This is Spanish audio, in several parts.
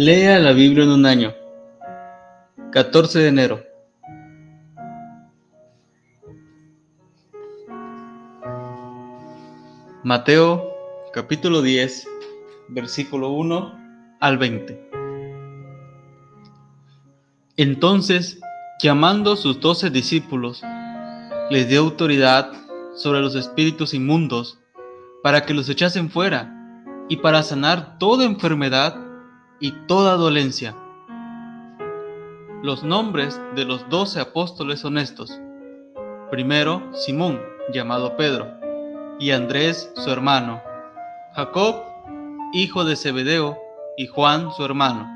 Lea la Biblia en un año. 14 de enero. Mateo capítulo 10, versículo 1 al 20. Entonces, llamando a sus doce discípulos, les dio autoridad sobre los espíritus inmundos para que los echasen fuera y para sanar toda enfermedad y toda dolencia. Los nombres de los doce apóstoles son estos. Primero, Simón, llamado Pedro, y Andrés, su hermano, Jacob, hijo de Zebedeo, y Juan, su hermano,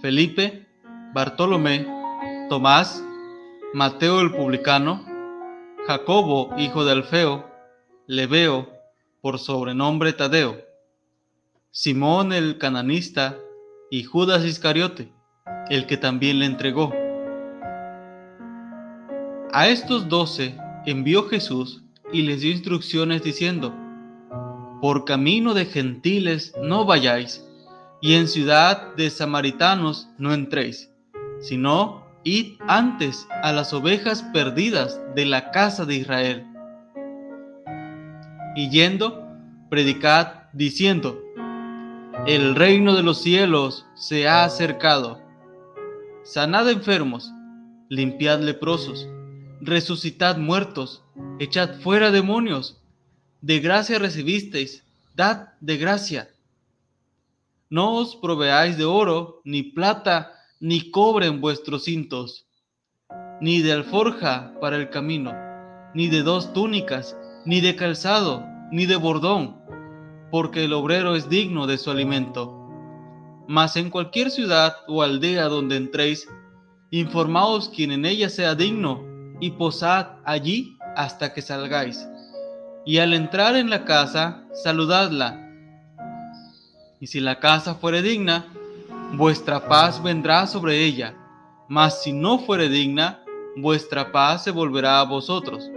Felipe, Bartolomé, Tomás, Mateo el publicano, Jacobo, hijo de Alfeo, Leveo, por sobrenombre Tadeo, Simón el cananista y Judas Iscariote, el que también le entregó. A estos doce envió Jesús y les dio instrucciones diciendo, Por camino de gentiles no vayáis, y en ciudad de samaritanos no entréis, sino id antes a las ovejas perdidas de la casa de Israel. Y yendo, predicad diciendo, el reino de los cielos se ha acercado. Sanad enfermos, limpiad leprosos, resucitad muertos, echad fuera demonios. De gracia recibisteis, dad de gracia. No os proveáis de oro, ni plata, ni cobre en vuestros cintos, ni de alforja para el camino, ni de dos túnicas, ni de calzado, ni de bordón porque el obrero es digno de su alimento. Mas en cualquier ciudad o aldea donde entréis, informaos quien en ella sea digno, y posad allí hasta que salgáis. Y al entrar en la casa, saludadla. Y si la casa fuere digna, vuestra paz vendrá sobre ella. Mas si no fuere digna, vuestra paz se volverá a vosotros.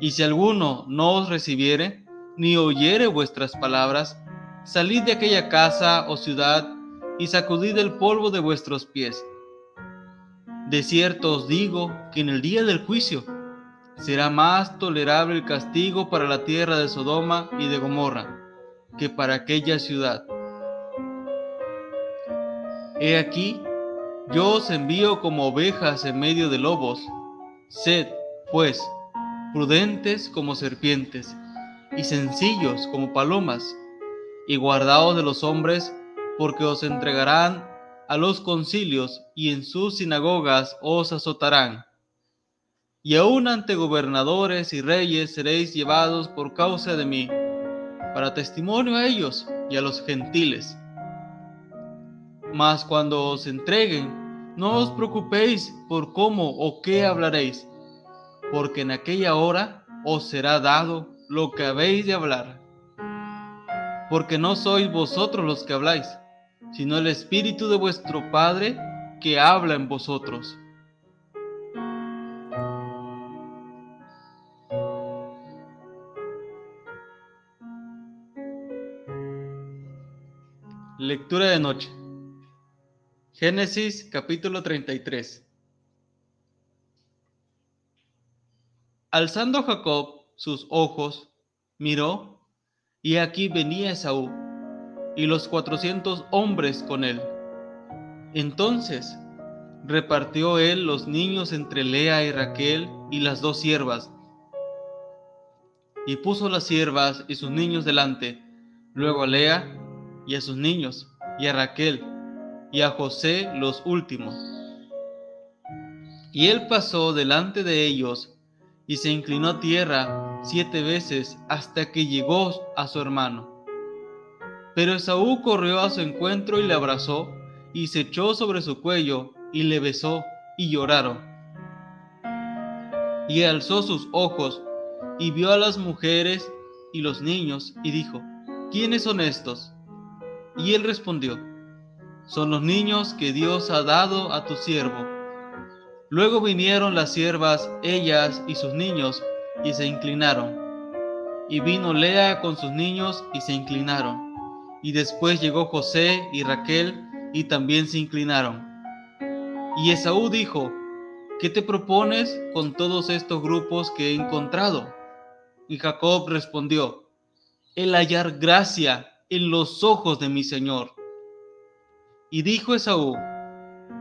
Y si alguno no os recibiere, ni oyere vuestras palabras, salid de aquella casa o ciudad y sacudid el polvo de vuestros pies. De cierto os digo que en el día del juicio será más tolerable el castigo para la tierra de Sodoma y de Gomorra que para aquella ciudad. He aquí, yo os envío como ovejas en medio de lobos. Sed, pues, prudentes como serpientes y sencillos como palomas, y guardaos de los hombres, porque os entregarán a los concilios y en sus sinagogas os azotarán. Y aun ante gobernadores y reyes seréis llevados por causa de mí, para testimonio a ellos y a los gentiles. Mas cuando os entreguen, no os preocupéis por cómo o qué hablaréis, porque en aquella hora os será dado lo que habéis de hablar, porque no sois vosotros los que habláis, sino el Espíritu de vuestro Padre que habla en vosotros. Lectura de noche. Génesis capítulo 33. Alzando Jacob sus ojos, miró, y aquí venía Esaú, y los cuatrocientos hombres con él. Entonces repartió él los niños entre Lea y Raquel y las dos siervas, y puso las siervas y sus niños delante, luego a Lea y a sus niños, y a Raquel, y a José los últimos. Y él pasó delante de ellos, y se inclinó a tierra siete veces hasta que llegó a su hermano. Pero Esaú corrió a su encuentro y le abrazó, y se echó sobre su cuello, y le besó, y lloraron. Y alzó sus ojos, y vio a las mujeres y los niños, y dijo, ¿quiénes son estos? Y él respondió, son los niños que Dios ha dado a tu siervo. Luego vinieron las siervas, ellas y sus niños, y se inclinaron. Y vino Lea con sus niños y se inclinaron. y después llegó José y Raquel y también se inclinaron. Y Esaú dijo, ¿qué te propones con todos estos grupos que he encontrado? Y Jacob respondió, el hallar gracia en los ojos de mi Señor. Y dijo Esaú,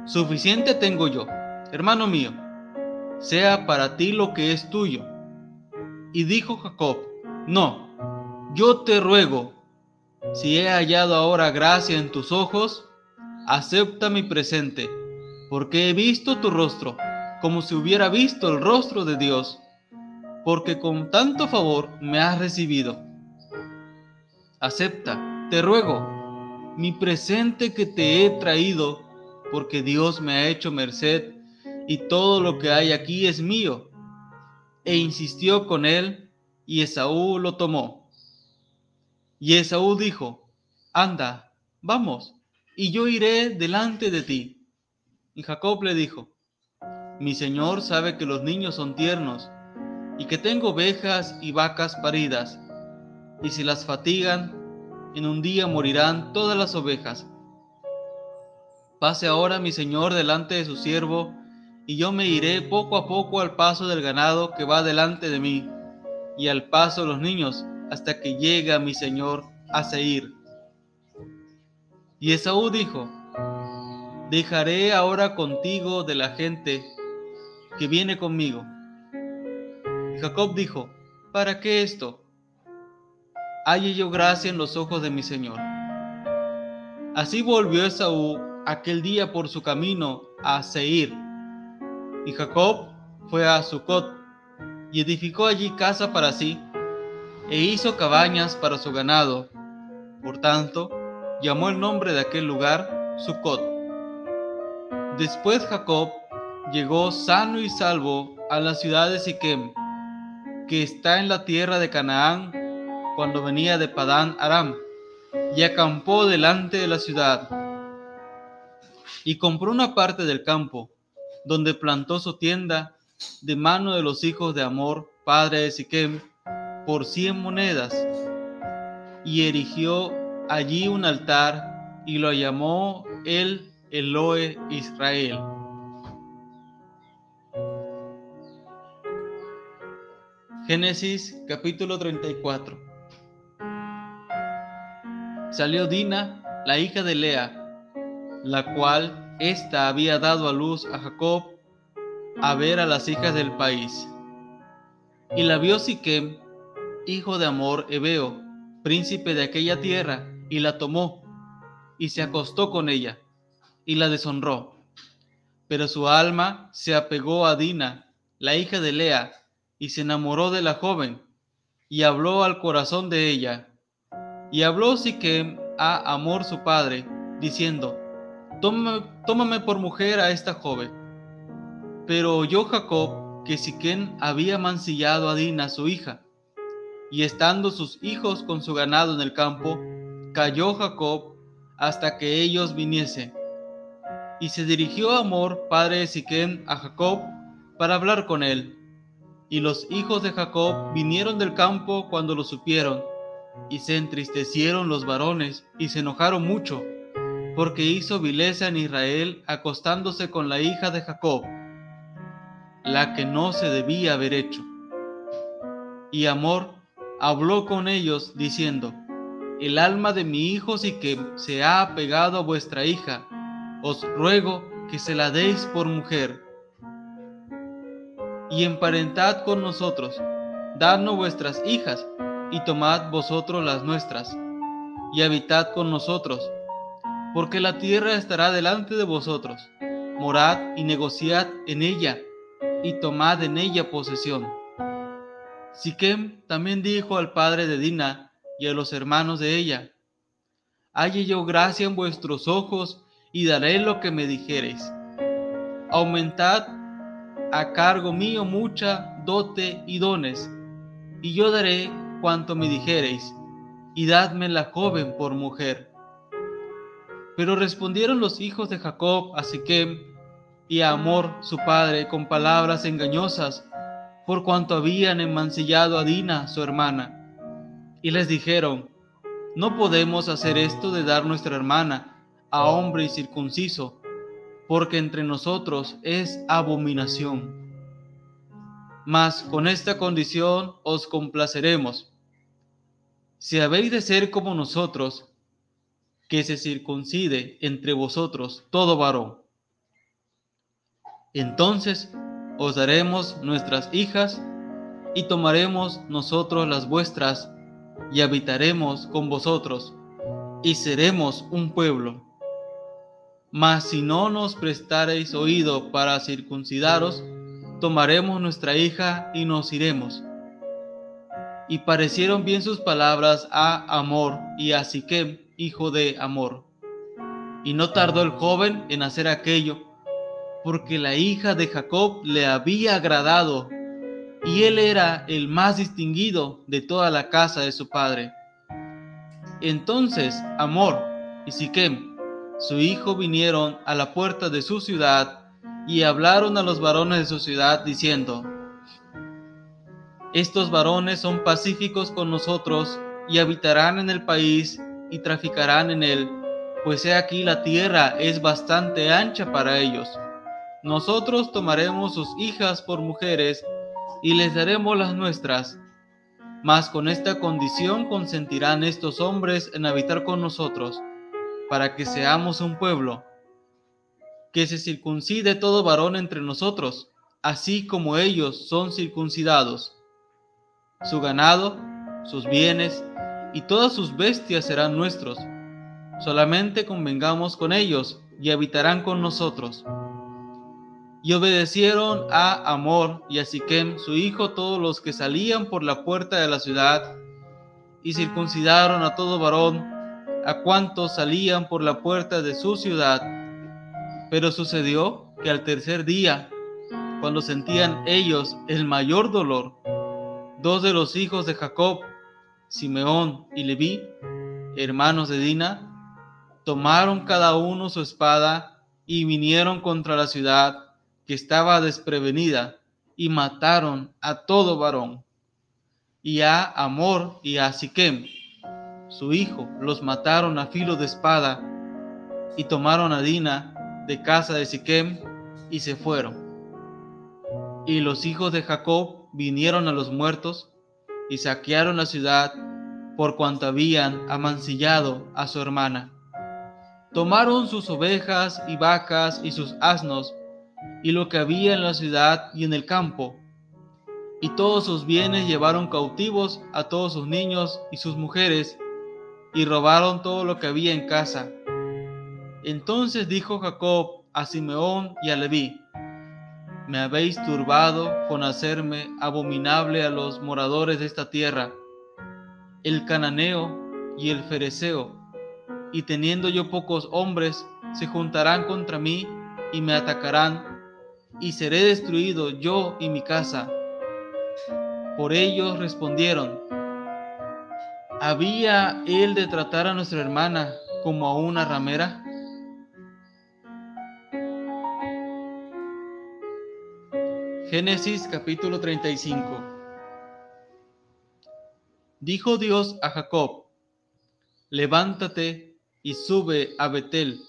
suficiente tengo yo, hermano mío, sea para ti lo que es tuyo. Y dijo Jacob, no, yo te ruego, si he hallado ahora gracia en tus ojos, acepta mi presente, porque he visto tu rostro, como si hubiera visto el rostro de Dios, porque con tanto favor me has recibido. Acepta, te ruego, mi presente que te he traído, porque Dios me ha hecho merced, y todo lo que hay aquí es mío. E insistió con él, y Esaú lo tomó. Y Esaú dijo, Anda, vamos, y yo iré delante de ti. Y Jacob le dijo, Mi señor sabe que los niños son tiernos, y que tengo ovejas y vacas paridas, y si las fatigan, en un día morirán todas las ovejas. Pase ahora mi señor delante de su siervo, y yo me iré poco a poco al paso del ganado que va delante de mí, y al paso de los niños, hasta que llegue mi señor a Seir. Y Esaú dijo, dejaré ahora contigo de la gente que viene conmigo. Y Jacob dijo, ¿para qué esto? Halle yo gracia en los ojos de mi señor. Así volvió Esaú aquel día por su camino a Seir. Y Jacob fue a Sucot y edificó allí casa para sí e hizo cabañas para su ganado. Por tanto, llamó el nombre de aquel lugar Sucot. Después Jacob llegó sano y salvo a la ciudad de Siquem, que está en la tierra de Canaán, cuando venía de Padán Aram, y acampó delante de la ciudad. Y compró una parte del campo, donde plantó su tienda, de mano de los hijos de Amor, padre de Siquem, por cien monedas, y erigió allí un altar y lo llamó el Eloe Israel. Génesis capítulo 34 Salió Dina, la hija de Lea, la cual ésta había dado a luz a Jacob a ver a las hijas del país. Y la vio Siquem, hijo de Amor Ebeo, príncipe de aquella tierra, y la tomó, y se acostó con ella, y la deshonró. Pero su alma se apegó a Dina, la hija de Lea, y se enamoró de la joven, y habló al corazón de ella. Y habló Siquem a Amor su padre, diciendo, tómame, por mujer a esta joven. Pero oyó Jacob que Siquem había mancillado a Dina su hija, y estando sus hijos con su ganado en el campo, cayó Jacob hasta que ellos viniesen. Y se dirigió Amor, padre de Siquem, a Jacob para hablar con él. Y los hijos de Jacob vinieron del campo cuando lo supieron, y se entristecieron los varones y se enojaron mucho, porque hizo vileza en Israel acostándose con la hija de Jacob, la que no se debía haber hecho. Y Amor habló con ellos diciendo, El alma de mi hijo sí que se ha apegado a vuestra hija, os ruego que se la deis por mujer. Y emparentad con nosotros, dadnos vuestras hijas, y tomad vosotros las nuestras, y habitad con nosotros, porque la tierra estará delante de vosotros. Morad y negociad en ella, y tomad en ella posesión Siquem también dijo al padre de Dina y a los hermanos de ella, Halle yo gracia en vuestros ojos y daré lo que me dijereis. Aumentad a cargo mío mucha dote y dones, y yo daré cuanto me dijereis, y dadme la joven por mujer. Pero respondieron los hijos de Jacob a Siquem y a Amor su padre con palabras engañosas, por cuanto habían enmancillado a Dina, su hermana. Y les dijeron, no podemos hacer esto de dar nuestra hermana a hombre circunciso, porque entre nosotros es abominación. Mas con esta condición os complaceremos. Si habéis de ser como nosotros, que se circuncide entre vosotros todo varón. Entonces os daremos nuestras hijas y tomaremos nosotros las vuestras y habitaremos con vosotros y seremos un pueblo. Mas si no nos prestareis oído para circuncidaros, tomaremos nuestra hija y nos iremos. Y parecieron bien sus palabras a Amor y a Siquem, hijo de Amor. Y no tardó el joven en hacer aquello, porque la hija de Jacob le había agradado y él era el más distinguido de toda la casa de su padre. Entonces Amor y Siquem, su hijo, vinieron a la puerta de su ciudad y hablaron a los varones de su ciudad diciendo, Estos varones son pacíficos con nosotros y habitarán en el país y traficarán en él, pues he aquí la tierra es bastante ancha para ellos. Nosotros tomaremos sus hijas por mujeres y les daremos las nuestras. Mas con esta condición consentirán estos hombres en habitar con nosotros, para que seamos un pueblo, que se circuncide todo varón entre nosotros, así como ellos son circuncidados. Su ganado, sus bienes y todas sus bestias serán nuestros. Solamente convengamos con ellos y habitarán con nosotros. Y obedecieron a Amor y a Siquem, su hijo, todos los que salían por la puerta de la ciudad, y circuncidaron a todo varón, a cuantos salían por la puerta de su ciudad. Pero sucedió que al tercer día, cuando sentían ellos el mayor dolor, dos de los hijos de Jacob, Simeón y Leví, hermanos de Dina, tomaron cada uno su espada y vinieron contra la ciudad que estaba desprevenida, y mataron a todo varón. Y a Amor y a Siquem, su hijo, los mataron a filo de espada, y tomaron a Dina de casa de Siquem, y se fueron. Y los hijos de Jacob vinieron a los muertos, y saquearon la ciudad, por cuanto habían amancillado a su hermana. Tomaron sus ovejas y vacas y sus asnos, y lo que había en la ciudad y en el campo. Y todos sus bienes llevaron cautivos a todos sus niños y sus mujeres, y robaron todo lo que había en casa. Entonces dijo Jacob a Simeón y a Leví, me habéis turbado con hacerme abominable a los moradores de esta tierra, el cananeo y el fereceo, y teniendo yo pocos hombres, se juntarán contra mí y me atacarán y seré destruido yo y mi casa. Por ellos respondieron, ¿había él de tratar a nuestra hermana como a una ramera? Génesis capítulo 35 Dijo Dios a Jacob, levántate y sube a Betel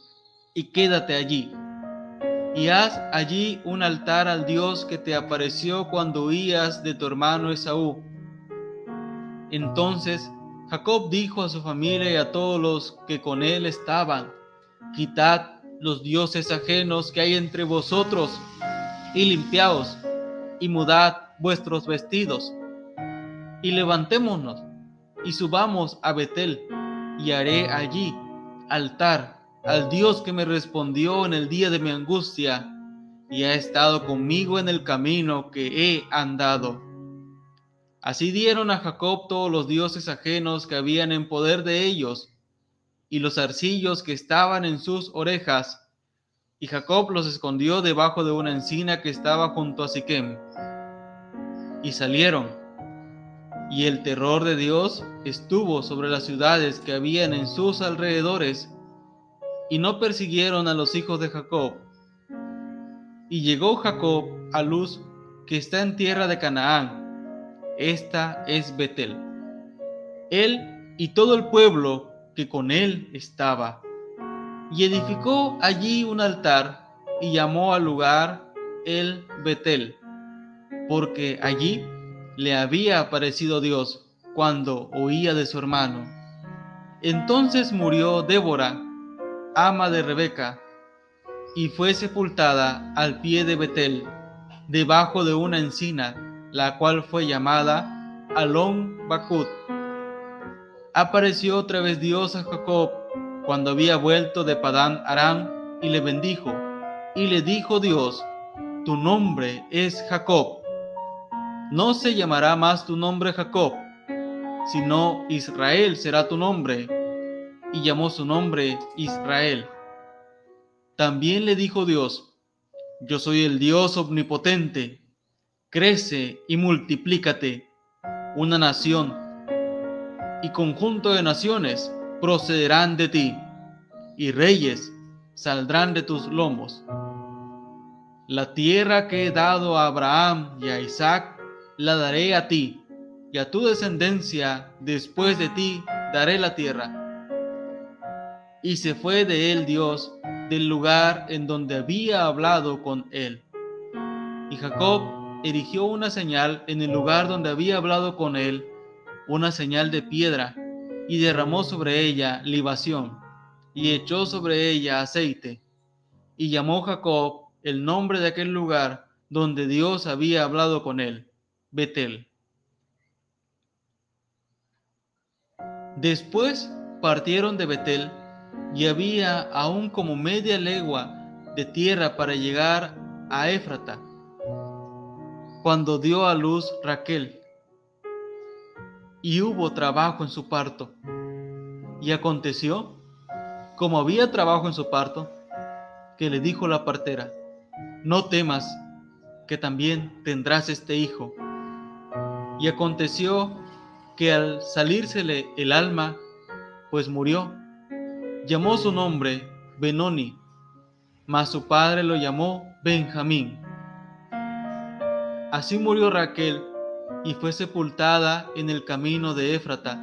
y quédate allí y haz allí un altar al Dios que te apareció cuando huías de tu hermano Esaú. Entonces Jacob dijo a su familia y a todos los que con él estaban, quitad los dioses ajenos que hay entre vosotros y limpiaos y mudad vuestros vestidos y levantémonos y subamos a Betel y haré allí altar al Dios que me respondió en el día de mi angustia y ha estado conmigo en el camino que he andado. Así dieron a Jacob todos los dioses ajenos que habían en poder de ellos, y los arcillos que estaban en sus orejas, y Jacob los escondió debajo de una encina que estaba junto a Siquem. Y salieron, y el terror de Dios estuvo sobre las ciudades que habían en sus alrededores, y no persiguieron a los hijos de Jacob. Y llegó Jacob a Luz, que está en tierra de Canaán. Esta es Betel. Él y todo el pueblo que con él estaba. Y edificó allí un altar y llamó al lugar el Betel, porque allí le había aparecido Dios cuando oía de su hermano. Entonces murió Débora, ama de Rebeca, y fue sepultada al pie de Betel, debajo de una encina, la cual fue llamada Alon Bakut. Apareció otra vez Dios a Jacob cuando había vuelto de Padán Aram y le bendijo. Y le dijo Dios, tu nombre es Jacob. No se llamará más tu nombre Jacob, sino Israel será tu nombre. Y llamó su nombre Israel. También le dijo Dios, yo soy el Dios omnipotente, crece y multiplícate, una nación y conjunto de naciones procederán de ti, y reyes saldrán de tus lomos. La tierra que he dado a Abraham y a Isaac, la daré a ti, y a tu descendencia después de ti daré la tierra. Y se fue de él Dios del lugar en donde había hablado con él. Y Jacob erigió una señal en el lugar donde había hablado con él, una señal de piedra, y derramó sobre ella libación, y echó sobre ella aceite, y llamó Jacob el nombre de aquel lugar donde Dios había hablado con él, Betel. Después partieron de Betel y había aún como media legua de tierra para llegar a Éfrata, cuando dio a luz Raquel, y hubo trabajo en su parto. Y aconteció, como había trabajo en su parto, que le dijo la partera, no temas, que también tendrás este hijo. Y aconteció que al salírsele el alma, pues murió, llamó su nombre Benoni, mas su padre lo llamó Benjamín. Así murió Raquel y fue sepultada en el camino de Éfrata,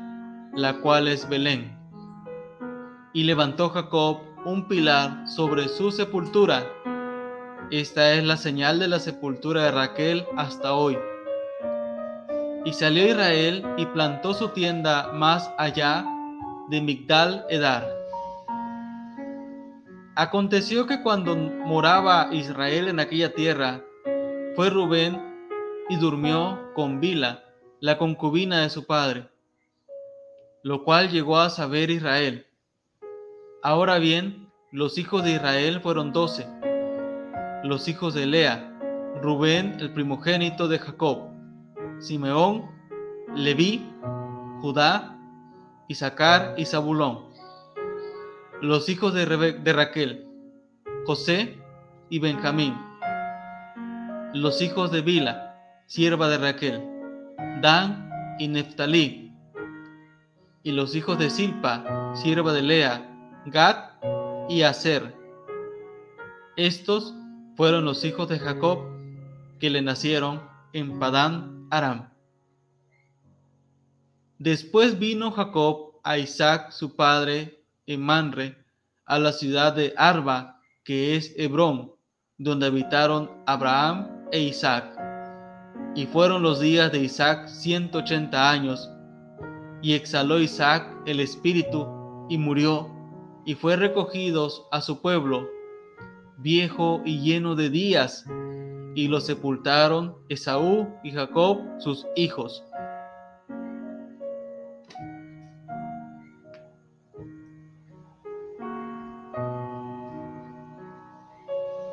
la cual es Belén. Y levantó Jacob un pilar sobre su sepultura. Esta es la señal de la sepultura de Raquel hasta hoy. Y salió Israel y plantó su tienda más allá de Migdal Edar Aconteció que cuando moraba Israel en aquella tierra, fue Rubén y durmió con Bila, la concubina de su padre, lo cual llegó a saber Israel. Ahora bien, los hijos de Israel fueron doce, los hijos de Lea, Rubén el primogénito de Jacob, Simeón, Leví, Judá, Isaacar y Zabulón los hijos de, de Raquel, José y Benjamín, los hijos de Bila, sierva de Raquel, Dan y Neftalí, y los hijos de Silpa, sierva de Lea, Gad y Aser. Estos fueron los hijos de Jacob que le nacieron en Padán Aram. Después vino Jacob a Isaac su padre en Manre, a la ciudad de Arba, que es Hebrón, donde habitaron Abraham e Isaac. Y fueron los días de Isaac ciento ochenta años, y exhaló Isaac el espíritu y murió, y fue recogidos a su pueblo, viejo y lleno de días, y lo sepultaron Esaú y Jacob sus hijos